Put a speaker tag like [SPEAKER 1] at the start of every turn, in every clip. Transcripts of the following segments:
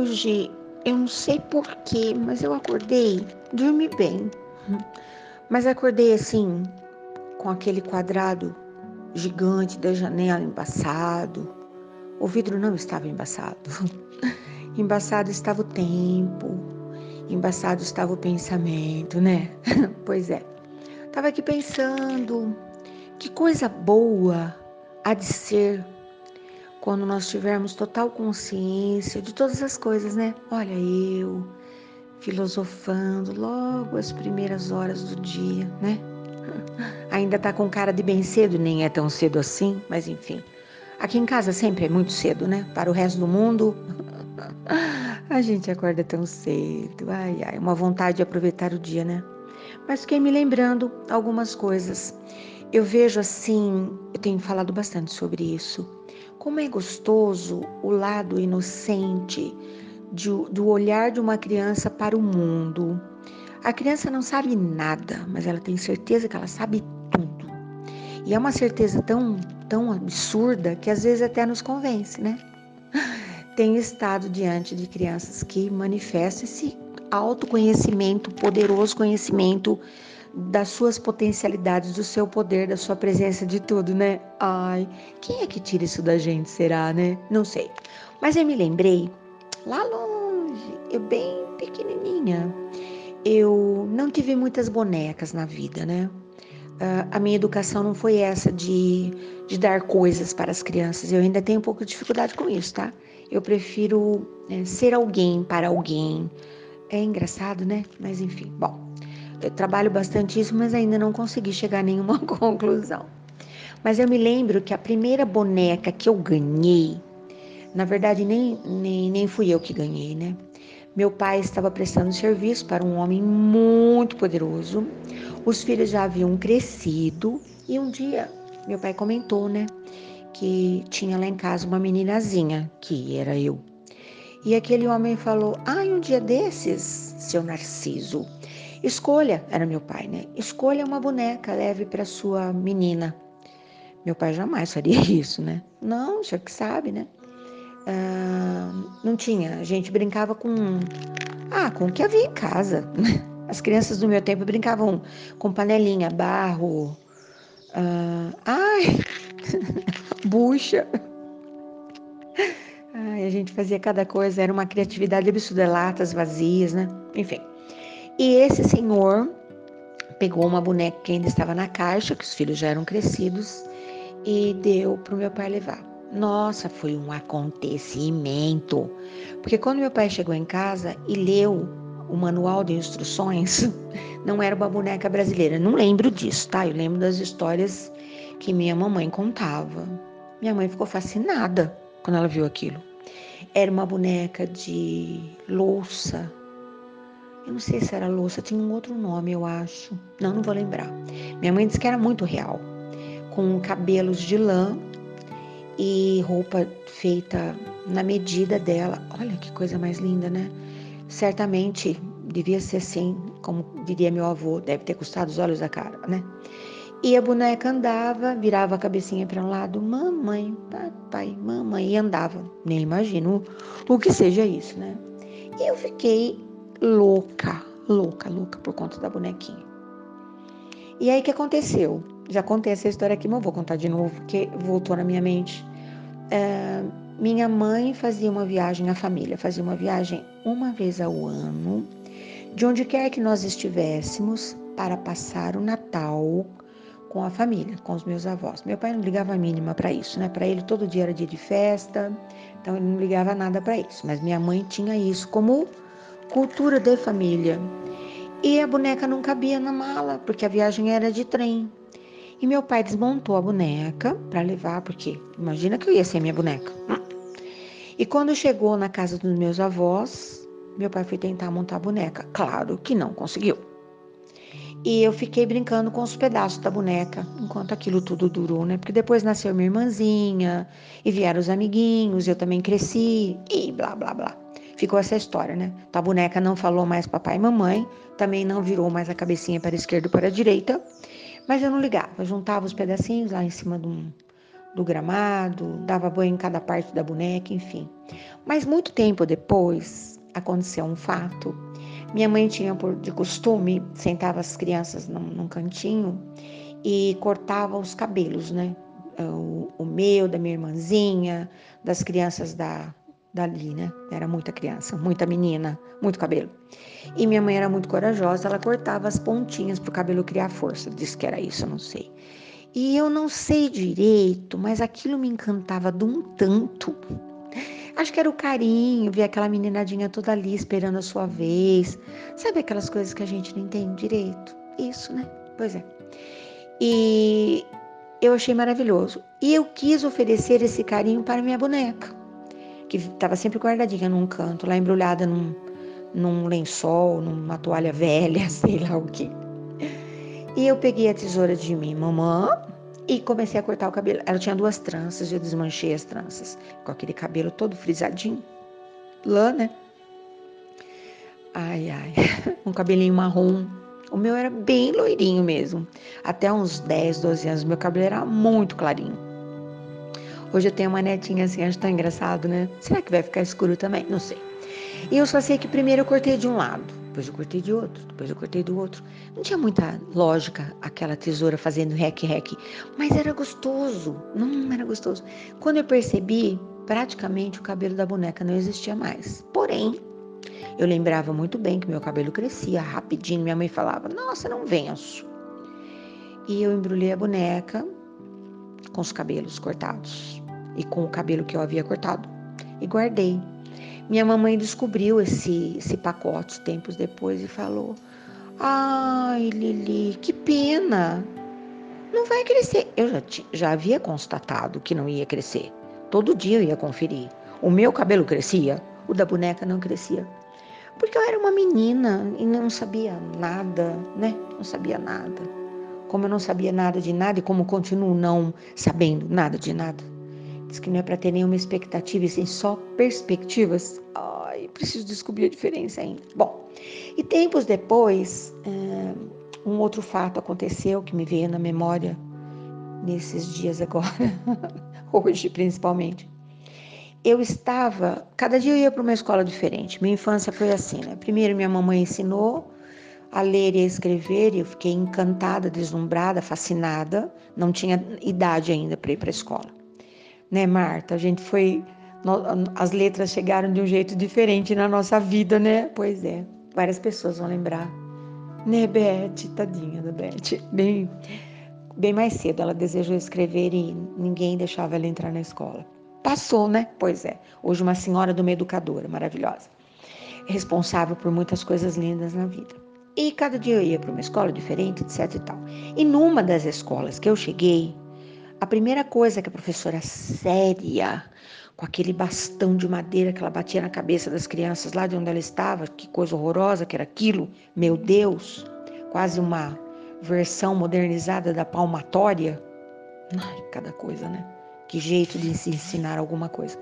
[SPEAKER 1] hoje, eu não sei porquê, mas eu acordei, dormi bem. Mas acordei assim, com aquele quadrado gigante da janela embaçado. O vidro não estava embaçado. embaçado estava o tempo, embaçado estava o pensamento, né? pois é. Tava aqui pensando que coisa boa há de ser quando nós tivermos total consciência de todas as coisas, né? Olha eu filosofando logo as primeiras horas do dia, né? Ainda tá com cara de bem cedo, nem é tão cedo assim, mas enfim. Aqui em casa sempre é muito cedo, né? Para o resto do mundo, a gente acorda tão cedo. Ai, ai, uma vontade de aproveitar o dia, né? Mas fiquei me lembrando algumas coisas. Eu vejo assim, eu tenho falado bastante sobre isso. Como é gostoso o lado inocente de, do olhar de uma criança para o mundo. A criança não sabe nada, mas ela tem certeza que ela sabe tudo. E é uma certeza tão, tão absurda que às vezes até nos convence, né? Tenho estado diante de crianças que manifestam esse autoconhecimento, poderoso conhecimento das suas potencialidades, do seu poder, da sua presença de tudo, né? Ai, quem é que tira isso da gente, será, né? Não sei. Mas eu me lembrei, lá longe, eu bem pequenininha, eu não tive muitas bonecas na vida, né? Uh, a minha educação não foi essa de, de dar coisas para as crianças. Eu ainda tenho um pouco de dificuldade com isso, tá? Eu prefiro é, ser alguém para alguém. É engraçado, né? Mas enfim, bom. Eu trabalho bastante isso, mas ainda não consegui chegar a nenhuma conclusão. Mas eu me lembro que a primeira boneca que eu ganhei, na verdade nem, nem, nem fui eu que ganhei, né? Meu pai estava prestando serviço para um homem muito poderoso. Os filhos já haviam crescido e um dia meu pai comentou, né, que tinha lá em casa uma meninazinha, que era eu. E aquele homem falou: "Ah, um dia desses, seu Narciso, Escolha, era meu pai, né? Escolha uma boneca, leve para sua menina. Meu pai jamais faria isso, né? Não, já que sabe, né? Ah, não tinha. A gente brincava com. Ah, com o que havia em casa. As crianças do meu tempo brincavam com panelinha, barro. Ah, ai! bucha. Ai, a gente fazia cada coisa, era uma criatividade absurda, latas vazias, né? Enfim. E esse senhor pegou uma boneca que ainda estava na caixa, que os filhos já eram crescidos, e deu para o meu pai levar. Nossa, foi um acontecimento. Porque quando meu pai chegou em casa e leu o manual de instruções, não era uma boneca brasileira. Não lembro disso, tá? Eu lembro das histórias que minha mamãe contava. Minha mãe ficou fascinada quando ela viu aquilo. Era uma boneca de louça eu não sei se era louça, tinha um outro nome, eu acho. Não, não vou lembrar. Minha mãe disse que era muito real, com cabelos de lã e roupa feita na medida dela. Olha que coisa mais linda, né? Certamente devia ser assim, como diria meu avô, deve ter custado os olhos da cara, né? E a boneca andava, virava a cabecinha para um lado, mamãe, papai, mamãe, e andava. Nem imagino o que seja isso, né? E eu fiquei louca, louca, louca por conta da bonequinha. E aí o que aconteceu? Já contei essa história aqui, mas vou contar de novo, porque voltou na minha mente. É, minha mãe fazia uma viagem, a família fazia uma viagem uma vez ao ano, de onde quer que nós estivéssemos, para passar o Natal com a família, com os meus avós. Meu pai não ligava a mínima para isso, né? Para ele todo dia era dia de festa, então ele não ligava nada para isso. Mas minha mãe tinha isso como cultura de família. E a boneca não cabia na mala, porque a viagem era de trem. E meu pai desmontou a boneca para levar, porque imagina que eu ia ser minha boneca. E quando chegou na casa dos meus avós, meu pai foi tentar montar a boneca. Claro que não conseguiu. E eu fiquei brincando com os pedaços da boneca enquanto aquilo tudo durou, né? Porque depois nasceu minha irmãzinha e vieram os amiguinhos, eu também cresci e blá blá blá ficou essa história, né? Então, a boneca não falou mais papai e mamãe, também não virou mais a cabecinha para a esquerda ou para a direita, mas eu não ligava, eu juntava os pedacinhos lá em cima um, do gramado, dava banho em cada parte da boneca, enfim. Mas muito tempo depois aconteceu um fato. Minha mãe tinha por de costume sentava as crianças num, num cantinho e cortava os cabelos, né? O, o, meu, da minha irmãzinha, das crianças da dali, né? Era muita criança, muita menina, muito cabelo. E minha mãe era muito corajosa, ela cortava as pontinhas para o cabelo criar força. Disse que era isso, eu não sei. E eu não sei direito, mas aquilo me encantava de um tanto. Acho que era o carinho, ver aquela meninadinha toda ali esperando a sua vez. Sabe aquelas coisas que a gente não entende direito? Isso, né? Pois é. E eu achei maravilhoso. E eu quis oferecer esse carinho para minha boneca, que estava sempre guardadinha num canto, lá embrulhada num, num lençol, numa toalha velha, sei lá o que. E eu peguei a tesoura de minha mamã e comecei a cortar o cabelo. Ela tinha duas tranças, eu desmanchei as tranças, com aquele cabelo todo frisadinho. Lã, né? Ai, ai. Um cabelinho marrom. O meu era bem loirinho mesmo. Até uns 10, 12 anos, meu cabelo era muito clarinho. Hoje eu tenho uma netinha assim, acho tão engraçado, né? Será que vai ficar escuro também? Não sei. E eu só sei que primeiro eu cortei de um lado, depois eu cortei de outro, depois eu cortei do outro. Não tinha muita lógica aquela tesoura fazendo rec-rec, mas era gostoso. Não era gostoso. Quando eu percebi, praticamente o cabelo da boneca não existia mais. Porém, eu lembrava muito bem que meu cabelo crescia rapidinho. Minha mãe falava: Nossa, não venço. E eu embrulhei a boneca com os cabelos cortados e com o cabelo que eu havia cortado e guardei. Minha mamãe descobriu esse, esse pacote tempos depois e falou: Ai, Lili, que pena. Não vai crescer. Eu já, já havia constatado que não ia crescer. Todo dia eu ia conferir. O meu cabelo crescia, o da boneca não crescia. Porque eu era uma menina e não sabia nada, né? Não sabia nada. Como eu não sabia nada de nada e como continuo não sabendo nada de nada. Diz que não é para ter nenhuma expectativa e sim só perspectivas. Ai, preciso descobrir a diferença ainda. Bom, e tempos depois, eh, um outro fato aconteceu que me veio na memória nesses dias agora, hoje principalmente. Eu estava, cada dia eu ia para uma escola diferente. Minha infância foi assim, né? Primeiro minha mamãe ensinou a ler e a escrever e eu fiquei encantada, deslumbrada, fascinada. Não tinha idade ainda para ir para a escola né, Marta? A gente foi. As letras chegaram de um jeito diferente na nossa vida, né? Pois é, várias pessoas vão lembrar. Né, Beth? Tadinha da Beth. Bem, bem mais cedo ela desejou escrever e ninguém deixava ela entrar na escola. Passou, né? Pois é. Hoje, uma senhora de uma educadora maravilhosa, responsável por muitas coisas lindas na vida. E cada dia eu ia para uma escola diferente, etc e tal. E numa das escolas que eu cheguei, a primeira coisa que a professora séria, com aquele bastão de madeira que ela batia na cabeça das crianças lá de onde ela estava, que coisa horrorosa que era aquilo, meu Deus, quase uma versão modernizada da palmatória. Ai, cada coisa, né? Que jeito de se ensinar alguma coisa.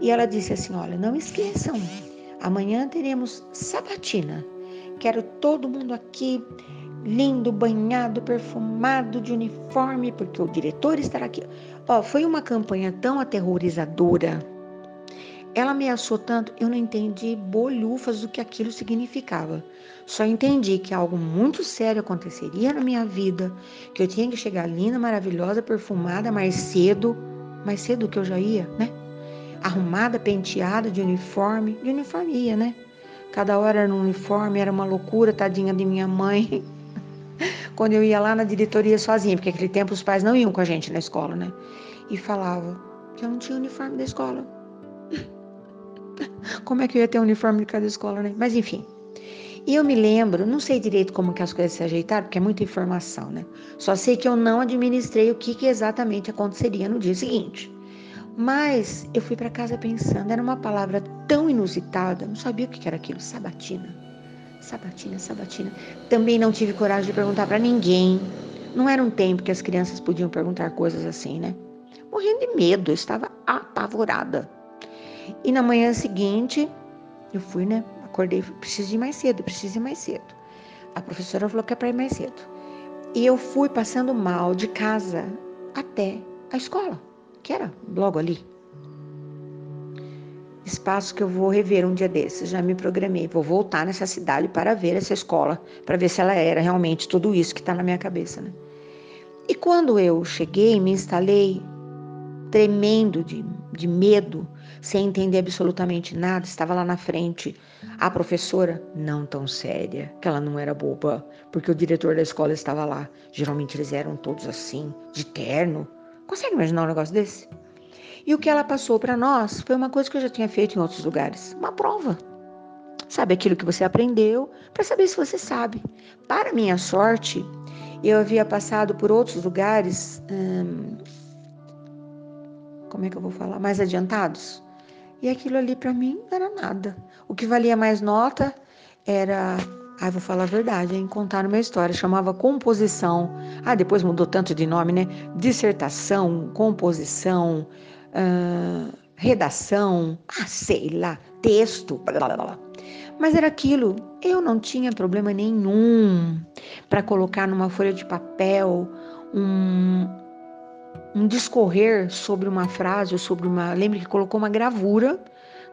[SPEAKER 1] E ela disse assim: Olha, não esqueçam, amanhã teremos sabatina. Quero todo mundo aqui lindo, banhado, perfumado de uniforme, porque o diretor estará aqui. Ó, foi uma campanha tão aterrorizadora. Ela ameaçou tanto, eu não entendi bolhufas do que aquilo significava. Só entendi que algo muito sério aconteceria na minha vida, que eu tinha que chegar linda, maravilhosa, perfumada mais cedo, mais cedo que eu já ia, né? Arrumada, penteada, de uniforme, de uniforme ia, né? Cada hora era um uniforme, era uma loucura, tadinha de minha mãe. quando eu ia lá na diretoria sozinha, porque naquele tempo os pais não iam com a gente na escola, né? E falava que eu não tinha uniforme da escola. Como é que eu ia ter um uniforme de cada escola, né? Mas enfim. E eu me lembro, não sei direito como que as coisas se ajeitaram, porque é muita informação, né? Só sei que eu não administrei o que, que exatamente aconteceria no dia seguinte. Mas eu fui para casa pensando, era uma palavra tão inusitada, não sabia o que era aquilo, sabatina. Sabatina, sabatina. Também não tive coragem de perguntar para ninguém. Não era um tempo que as crianças podiam perguntar coisas assim, né? Morrendo de medo, eu estava apavorada. E na manhã seguinte, eu fui, né? Acordei, preciso ir mais cedo, preciso ir mais cedo. A professora falou que é para ir mais cedo. E eu fui passando mal de casa até a escola. Que era logo ali. Espaço que eu vou rever um dia desses, já me programei. Vou voltar nessa cidade para ver essa escola, para ver se ela era realmente tudo isso que está na minha cabeça, né? E quando eu cheguei, me instalei, tremendo de, de medo, sem entender absolutamente nada, estava lá na frente a professora, não tão séria, que ela não era boba, porque o diretor da escola estava lá. Geralmente eles eram todos assim, de terno. Consegue imaginar um negócio desse? E o que ela passou para nós foi uma coisa que eu já tinha feito em outros lugares, uma prova. Sabe aquilo que você aprendeu para saber se você sabe. Para minha sorte, eu havia passado por outros lugares, hum, como é que eu vou falar, mais adiantados. E aquilo ali para mim não era nada. O que valia mais nota era ah, vou falar a verdade, hein? Contaram minha história. Chamava composição. Ah, depois mudou tanto de nome, né? Dissertação, composição, uh, redação, ah, sei lá, texto, blá, blá, blá. Mas era aquilo. Eu não tinha problema nenhum para colocar numa folha de papel um, um discorrer sobre uma frase ou sobre uma. Lembra que colocou uma gravura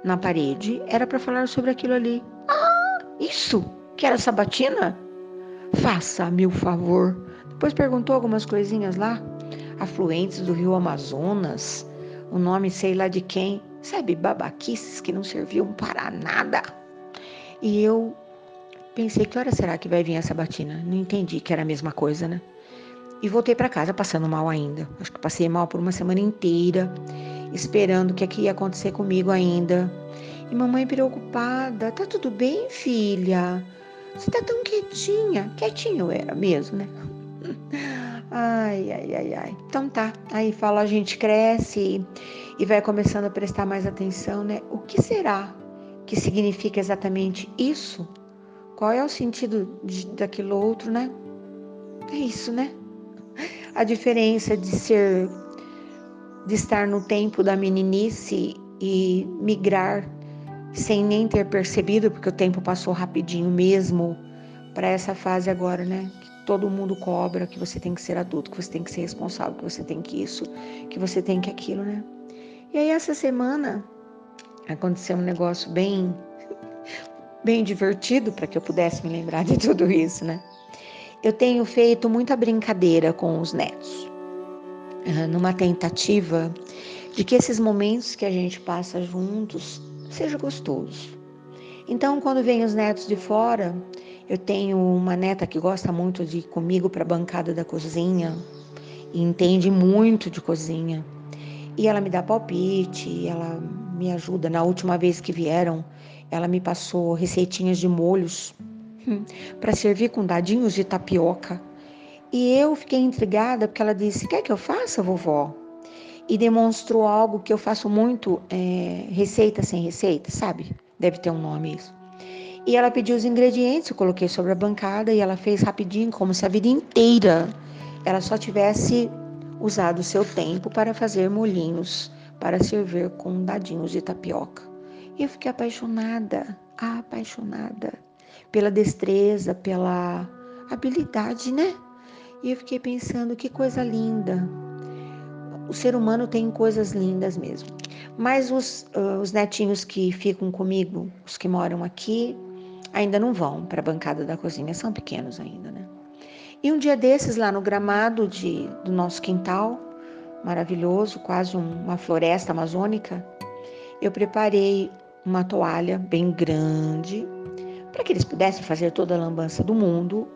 [SPEAKER 1] na parede? Era para falar sobre aquilo ali. Ah, isso! Que era sabatina? Faça-me o favor. Depois perguntou algumas coisinhas lá. Afluentes do rio Amazonas, o nome sei lá de quem. Sabe, babaquices que não serviam para nada. E eu pensei, que hora será que vai vir essa batina? Não entendi que era a mesma coisa, né? E voltei para casa passando mal ainda. Acho que passei mal por uma semana inteira, esperando o que, é que ia acontecer comigo ainda. E mamãe preocupada: Tá tudo bem, filha? Você tá tão quietinha. Quietinho eu era mesmo, né? Ai, ai, ai, ai. Então tá. Aí fala, a gente cresce e vai começando a prestar mais atenção, né? O que será que significa exatamente isso? Qual é o sentido de, daquilo outro, né? É isso, né? a diferença de ser de estar no tempo da meninice e migrar sem nem ter percebido, porque o tempo passou rapidinho mesmo, para essa fase agora, né? Que todo mundo cobra que você tem que ser adulto, que você tem que ser responsável, que você tem que isso, que você tem que aquilo, né? E aí essa semana aconteceu um negócio bem bem divertido para que eu pudesse me lembrar de tudo isso, né? eu tenho feito muita brincadeira com os netos, numa tentativa de que esses momentos que a gente passa juntos seja gostoso. Então, quando vem os netos de fora, eu tenho uma neta que gosta muito de ir comigo para a bancada da cozinha e entende muito de cozinha. E ela me dá palpite, ela me ajuda. Na última vez que vieram, ela me passou receitinhas de molhos para servir com dadinhos de tapioca. E eu fiquei intrigada porque ela disse: Quer que eu faça, vovó? E demonstrou algo que eu faço muito, é, receita sem receita, sabe? Deve ter um nome isso. E ela pediu os ingredientes, eu coloquei sobre a bancada e ela fez rapidinho, como se a vida inteira ela só tivesse usado o seu tempo para fazer molhinhos para servir com dadinhos de tapioca. E eu fiquei apaixonada, apaixonada pela destreza, pela habilidade, né? E eu fiquei pensando que coisa linda. O ser humano tem coisas lindas mesmo. Mas os, os netinhos que ficam comigo, os que moram aqui, ainda não vão para a bancada da cozinha, são pequenos ainda, né? E um dia desses, lá no gramado de, do nosso quintal, maravilhoso, quase uma floresta amazônica, eu preparei uma toalha bem grande, para que eles pudessem fazer toda a lambança do mundo,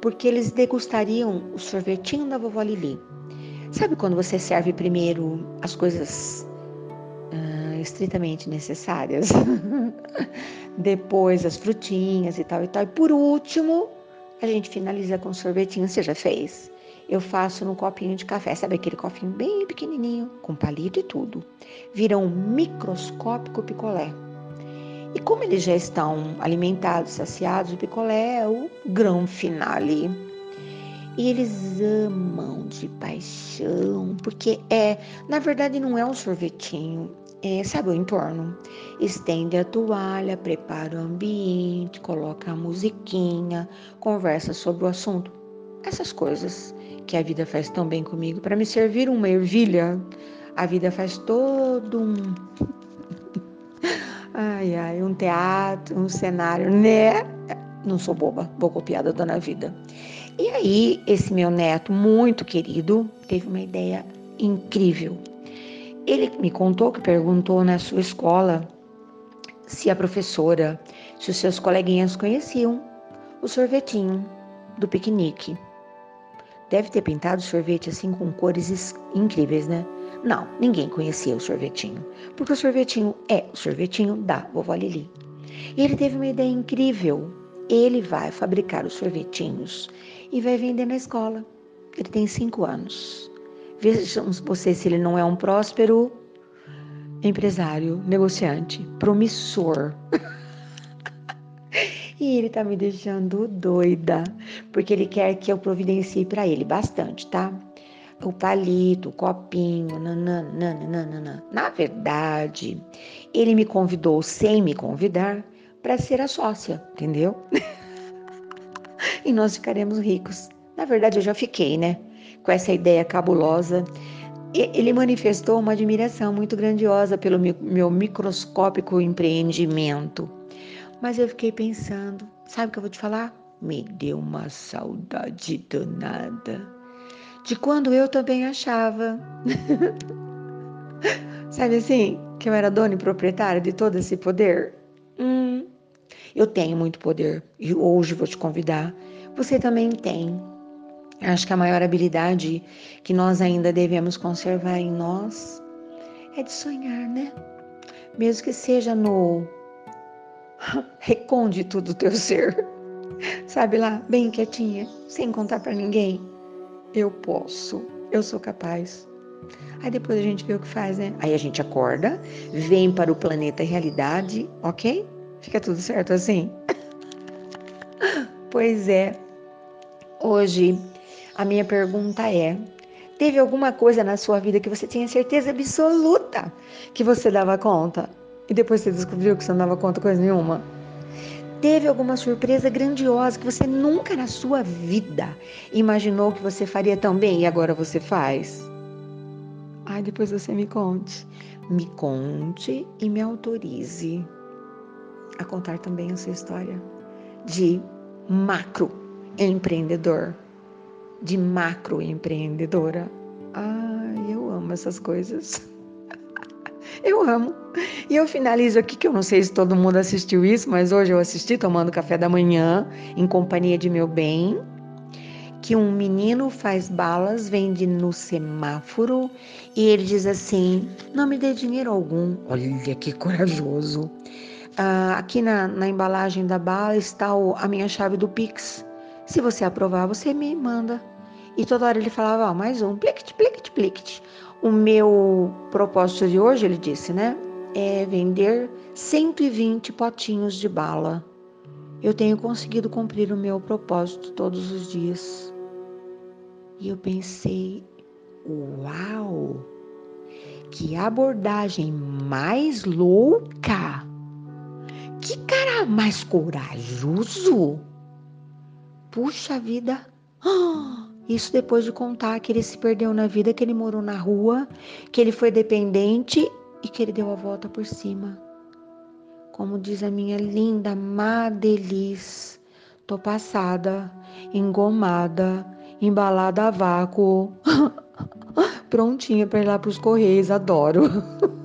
[SPEAKER 1] porque eles degustariam o sorvetinho da vovó Lili. Sabe quando você serve primeiro as coisas uh, estritamente necessárias, depois as frutinhas e tal e tal, e por último a gente finaliza com sorvetinho. Você já fez? Eu faço no copinho de café, sabe aquele copinho bem pequenininho, com palito e tudo. Vira um microscópico picolé. E como eles já estão alimentados, saciados, o picolé é o grão finale. E eles amam de paixão, porque é, na verdade, não é um sorvetinho, é, sabe o entorno? Estende a toalha, prepara o ambiente, coloca a musiquinha, conversa sobre o assunto. Essas coisas que a vida faz tão bem comigo, para me servir uma ervilha, A vida faz todo um. ai, ai, um teatro, um cenário, né? Não sou boba, vou copiar da dona vida. E aí, esse meu neto, muito querido, teve uma ideia incrível. Ele me contou que perguntou na sua escola se a professora, se os seus coleguinhas conheciam o sorvetinho do piquenique. Deve ter pintado o sorvete assim com cores incríveis, né? Não, ninguém conhecia o sorvetinho, porque o sorvetinho é o sorvetinho da vovó Lili. E ele teve uma ideia incrível. Ele vai fabricar os sorvetinhos e vai vender na escola. Ele tem cinco anos. Vejamos você se ele não é um próspero empresário, negociante, promissor. e ele tá me deixando doida, porque ele quer que eu providencie para ele bastante, tá? O palito, o copinho, nananana. Na verdade, ele me convidou sem me convidar para ser a sócia, entendeu? e nós ficaremos ricos. Na verdade, eu já fiquei, né? Com essa ideia cabulosa ele manifestou uma admiração muito grandiosa pelo meu microscópico empreendimento. Mas eu fiquei pensando, sabe o que eu vou te falar? Me deu uma saudade danada de quando eu também achava. sabe assim, que eu era dona e proprietária de todo esse poder? Hum, eu tenho muito poder e hoje vou te convidar. Você também tem. Acho que a maior habilidade que nós ainda devemos conservar em nós é de sonhar, né? Mesmo que seja no recôndito do teu ser. Sabe lá, bem quietinha, sem contar para ninguém. Eu posso, eu sou capaz. Aí depois a gente vê o que faz, né? Aí a gente acorda, vem para o planeta realidade, ok? Fica tudo certo assim? pois é. Hoje a minha pergunta é: teve alguma coisa na sua vida que você tinha certeza absoluta que você dava conta e depois você descobriu que você não dava conta coisa nenhuma? Teve alguma surpresa grandiosa que você nunca na sua vida imaginou que você faria tão bem e agora você faz? Ai, depois você me conte. Me conte e me autorize a contar também a sua história de macro empreendedor de macroempreendedora. Ai, eu amo essas coisas. Eu amo. E eu finalizo aqui, que eu não sei se todo mundo assistiu isso, mas hoje eu assisti tomando café da manhã, em companhia de meu bem, que um menino faz balas, vende no semáforo, e ele diz assim: não me dê dinheiro algum. Olha que corajoso. Ah, aqui na, na, embalagem da bala está o, a minha chave do Pix. Se você aprovar, você me manda e toda hora ele falava, ó, mais um, plict, plict, plict. O meu propósito de hoje, ele disse, né, é vender 120 potinhos de bala. Eu tenho conseguido cumprir o meu propósito todos os dias. E eu pensei, uau, que abordagem mais louca! Que cara mais corajoso! Puxa vida! Isso depois de contar que ele se perdeu na vida, que ele morou na rua, que ele foi dependente e que ele deu a volta por cima. Como diz a minha linda Madeliz, tô passada, engomada, embalada a vácuo, prontinha para ir lá para os correios, adoro.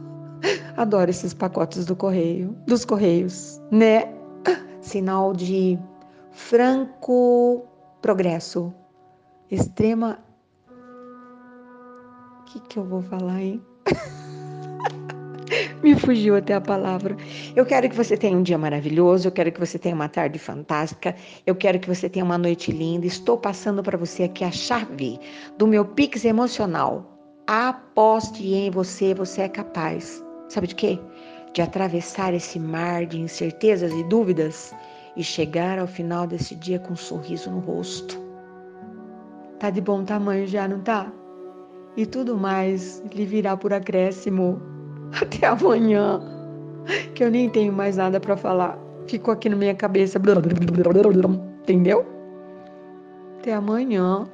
[SPEAKER 1] adoro esses pacotes do correio, dos correios, né? Sinal de franco progresso extrema. O que, que eu vou falar, hein? Me fugiu até a palavra. Eu quero que você tenha um dia maravilhoso, eu quero que você tenha uma tarde fantástica, eu quero que você tenha uma noite linda. Estou passando para você aqui a chave do meu Pix emocional. Aposte em você, você é capaz. Sabe de quê? De atravessar esse mar de incertezas e dúvidas e chegar ao final desse dia com um sorriso no rosto Tá de bom tamanho já, não tá? E tudo mais lhe virá por acréscimo. Até amanhã, que eu nem tenho mais nada para falar. Ficou aqui na minha cabeça. Entendeu? Até amanhã.